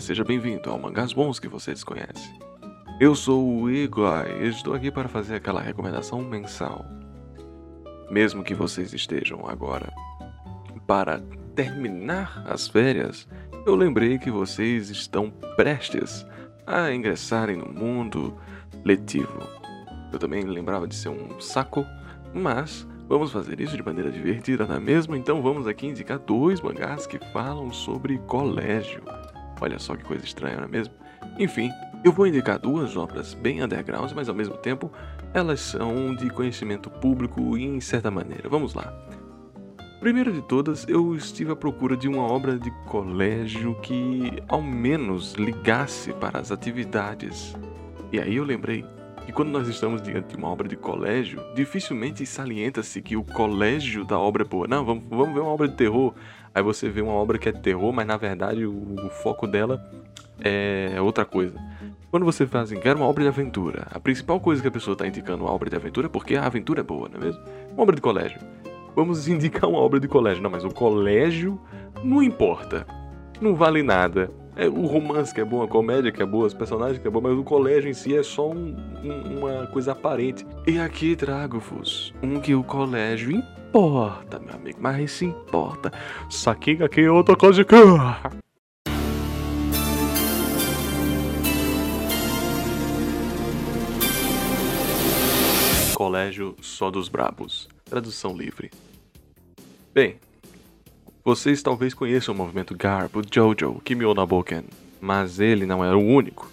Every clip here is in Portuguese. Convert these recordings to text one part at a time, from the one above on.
Seja bem-vindo ao Mangás Bons que você desconhece. Eu sou o Igor e estou aqui para fazer aquela recomendação mensal. Mesmo que vocês estejam agora para terminar as férias, eu lembrei que vocês estão prestes a ingressarem no mundo letivo. Eu também lembrava de ser um saco, mas vamos fazer isso de maneira divertida, não é mesmo? Então vamos aqui indicar dois mangás que falam sobre colégio. Olha só que coisa estranha, não é mesmo? Enfim, eu vou indicar duas obras bem underground, mas ao mesmo tempo elas são de conhecimento público em certa maneira. Vamos lá. Primeiro de todas, eu estive à procura de uma obra de colégio que ao menos ligasse para as atividades. E aí eu lembrei que quando nós estamos diante de uma obra de colégio, dificilmente salienta-se que o colégio da obra é boa. Não, vamos, vamos ver uma obra de terror. Aí você vê uma obra que é terror, mas na verdade o, o foco dela é outra coisa. Quando você faz assim, quer uma obra de aventura, a principal coisa que a pessoa está indicando uma obra de aventura é porque a aventura é boa, não é mesmo? Uma obra de colégio. Vamos indicar uma obra de colégio. Não, mas o colégio não importa. Não vale nada. É o romance que é bom, a comédia que é boa, os personagens que é bom, mas o colégio em si é só um, um, uma coisa aparente. E aqui trago-vos um que o colégio importa, meu amigo, mas se importa. Saquinha aqui é outra coisa que. Colégio só dos brabos. Tradução livre. Bem, vocês talvez conheçam o movimento Garbo Jojo Kimio Naboken, mas ele não era o único.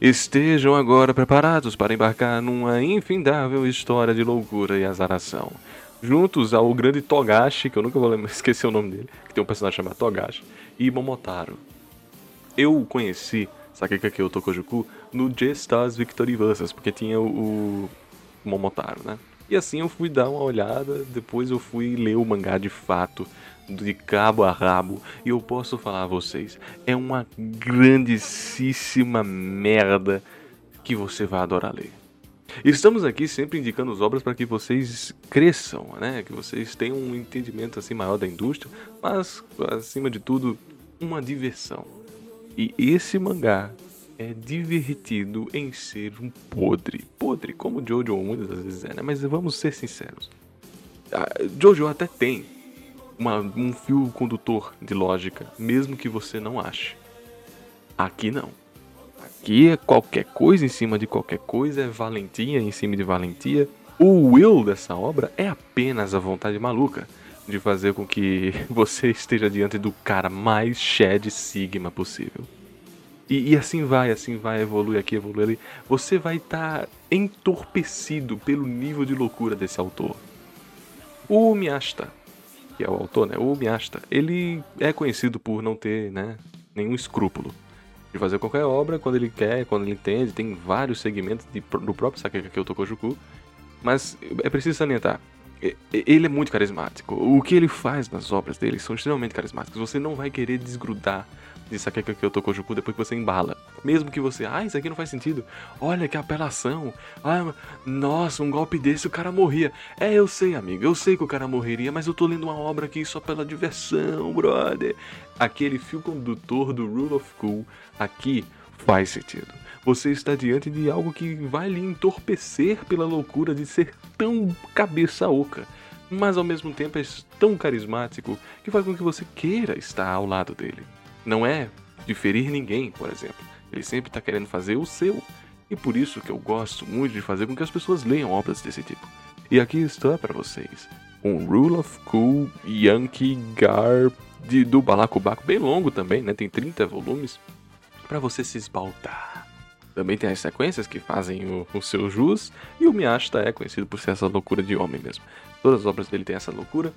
Estejam agora preparados para embarcar numa infindável história de loucura e azaração. Juntos ao grande Togashi, que eu nunca vou esqueci o nome dele, que tem um personagem chamado Togashi, e Momotaro. Eu conheci Sakekake Tokojuku no J-Stars Victory Versus, porque tinha o Momotaro, né? E assim eu fui dar uma olhada, depois eu fui ler o mangá de fato, de cabo a rabo, e eu posso falar a vocês, é uma grandíssima merda que você vai adorar ler. Estamos aqui sempre indicando as obras para que vocês cresçam, né? Que vocês tenham um entendimento assim maior da indústria, mas acima de tudo, uma diversão. E esse mangá é divertido em ser um podre. Podre, como o Jojo muitas vezes é, né? Mas vamos ser sinceros. A Jojo até tem uma, um fio condutor de lógica, mesmo que você não ache. Aqui não. Aqui é qualquer coisa em cima de qualquer coisa, é valentia em cima de valentia. O will dessa obra é apenas a vontade maluca de fazer com que você esteja diante do cara mais Shed Sigma possível. E, e, assim vai, assim vai, evolui aqui, evolui ali. Você vai estar tá entorpecido pelo nível de loucura desse autor. O Miyashita, que é o autor, né? O Miyashita, ele é conhecido por não ter, né, nenhum escrúpulo de fazer qualquer obra quando ele quer, quando ele entende. Tem vários segmentos de, do próprio Sakekake Tokojuku. Mas é preciso salientar, ele é muito carismático. O que ele faz nas obras dele são extremamente carismáticos. Você não vai querer desgrudar de Sakekake Otokojuku depois que você embala. Mesmo que você, ah, isso aqui não faz sentido. Olha que apelação. Ah, nossa, um golpe desse o cara morria. É, eu sei, amigo, eu sei que o cara morreria, mas eu tô lendo uma obra aqui só pela diversão, brother. Aquele fio condutor do Rule of Cool aqui faz sentido. Você está diante de algo que vai lhe entorpecer pela loucura de ser tão cabeça oca, mas ao mesmo tempo é tão carismático que faz com que você queira estar ao lado dele. Não é de ferir ninguém, por exemplo. Ele sempre está querendo fazer o seu. E por isso que eu gosto muito de fazer com que as pessoas leiam obras desse tipo. E aqui está para vocês um Rule of Cool Yankee Gar de, do Balacobaco, bem longo também, né? Tem 30 volumes, para você se esbaltar. Também tem as sequências que fazem o, o seu jus, e o Miyashita é conhecido por ser essa loucura de homem mesmo. Todas as obras dele têm essa loucura,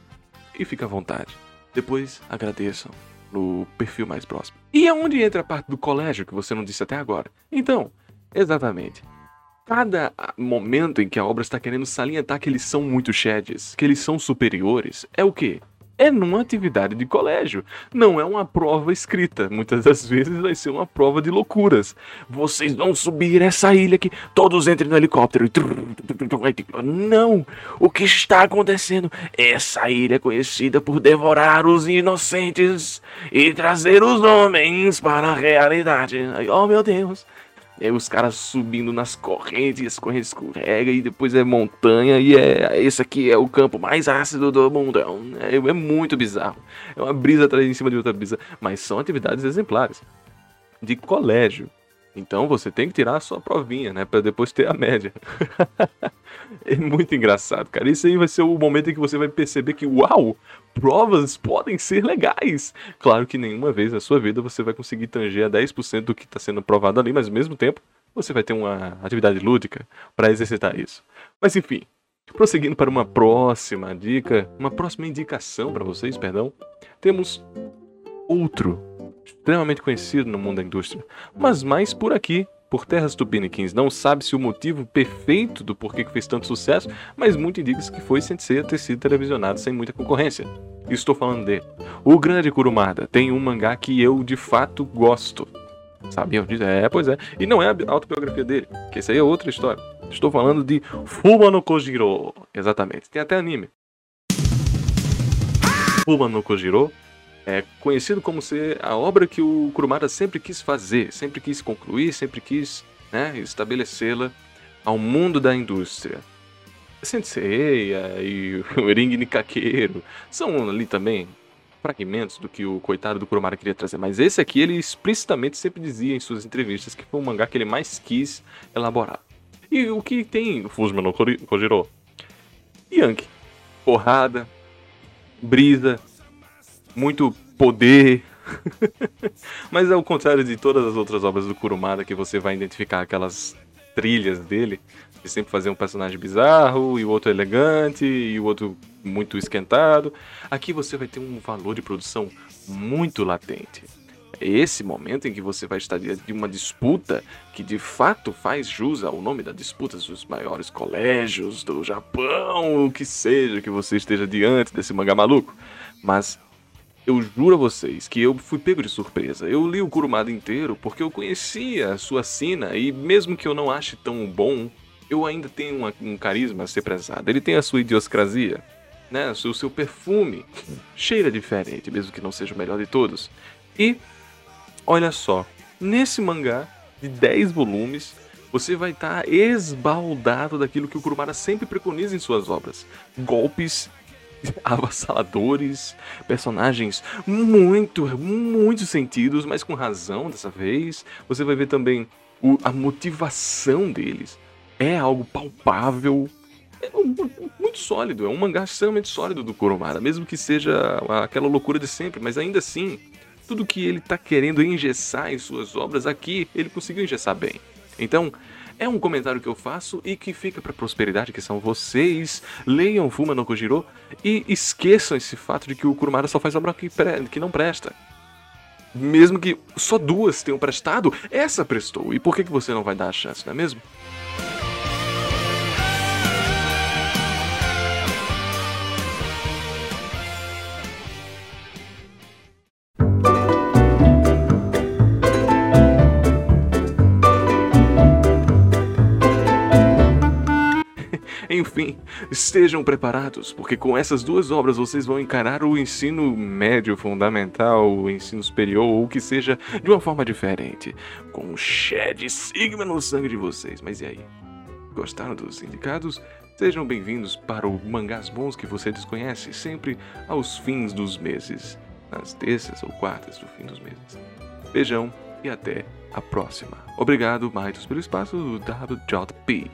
e fica à vontade. Depois agradeçam no perfil mais próximo. E aonde entra a parte do colégio que você não disse até agora? Então, exatamente. Cada momento em que a obra está querendo salientar que eles são muito sheds, que eles são superiores, é o quê? É numa atividade de colégio. Não é uma prova escrita. Muitas das vezes vai ser uma prova de loucuras. Vocês vão subir essa ilha aqui, todos entrem no helicóptero. Não! O que está acontecendo? Essa ilha é conhecida por devorar os inocentes e trazer os homens para a realidade. Oh meu Deus! E aí os caras subindo nas correntes, as correntes escorrega e depois é montanha e é esse aqui é o campo mais ácido do mundo. É, é, é muito bizarro. É uma brisa atrás em cima de outra brisa, mas são atividades exemplares de colégio. Então você tem que tirar a sua provinha, né, para depois ter a média. é muito engraçado, cara. Isso aí vai ser o momento em que você vai perceber que, uau, provas podem ser legais. Claro que nenhuma vez na sua vida você vai conseguir tanger a 10% do que está sendo provado ali, mas ao mesmo tempo você vai ter uma atividade lúdica para exercitar isso. Mas enfim, prosseguindo para uma próxima dica, uma próxima indicação para vocês, perdão, temos outro extremamente conhecido no mundo da indústria, mas mais por aqui, por terras tupiniquins. Não sabe-se o motivo perfeito do porquê que fez tanto sucesso, mas muito indica que foi sem ser ter sido televisionado sem muita concorrência. Estou falando dele. O Grande Kurumada tem um mangá que eu de fato gosto. Sabiam disso? É, pois é. E não é a autobiografia dele, que essa aí é outra história. Estou falando de Fuma no Kojiro. Exatamente. Tem até anime. Fuma no Kojiro é conhecido como ser a obra que o Kurumada sempre quis fazer, sempre quis concluir, sempre quis né, estabelecê-la ao mundo da indústria. Sensei e o Ring Nikakeiro são ali também fragmentos do que o coitado do Kurumada queria trazer, mas esse aqui ele explicitamente sempre dizia em suas entrevistas que foi o mangá que ele mais quis elaborar. E o que tem Fusuma no Kojiro? Yankee. Porrada, brisa, muito poder. Mas ao contrário de todas as outras obras do Kurumada, que você vai identificar aquelas trilhas dele, que sempre fazia um personagem bizarro, e o outro elegante, e o outro muito esquentado. Aqui você vai ter um valor de produção muito latente. É esse momento em que você vai estar diante de uma disputa que de fato faz jus ao nome da disputa dos maiores colégios do Japão, o que seja que você esteja diante desse mangá maluco. Mas eu juro a vocês que eu fui pego de surpresa. Eu li o Kurumada inteiro porque eu conhecia a sua sina e mesmo que eu não ache tão bom, eu ainda tenho uma, um carisma a ser prezado. Ele tem a sua idiosincrasia, né? O seu, seu perfume cheira diferente, mesmo que não seja o melhor de todos. E olha só, nesse mangá de 10 volumes, você vai estar tá esbaldado daquilo que o Kurumada sempre preconiza em suas obras: golpes avassaladores, personagens muito, muito sentidos, mas com razão dessa vez. Você vai ver também o, a motivação deles. É algo palpável, é muito sólido, é um mangá extremamente sólido do Kurumada, mesmo que seja aquela loucura de sempre, mas ainda assim, tudo que ele está querendo engessar em suas obras aqui, ele conseguiu engessar bem. Então, é um comentário que eu faço e que fica para prosperidade, que são vocês. Leiam Fuma no Kojiro e esqueçam esse fato de que o Kurumada só faz obra que, que não presta. Mesmo que só duas tenham prestado, essa prestou. E por que, que você não vai dar a chance, não é mesmo? Enfim, estejam preparados, porque com essas duas obras vocês vão encarar o ensino médio fundamental, o ensino superior, ou o que seja, de uma forma diferente, com um Shed Sigma no sangue de vocês. Mas e aí? Gostaram dos indicados? Sejam bem-vindos para o Mangás Bons que você desconhece, sempre aos fins dos meses, nas terças ou quartas do fim dos meses. Beijão e até a próxima. Obrigado, Maitos, pelo espaço do WJP.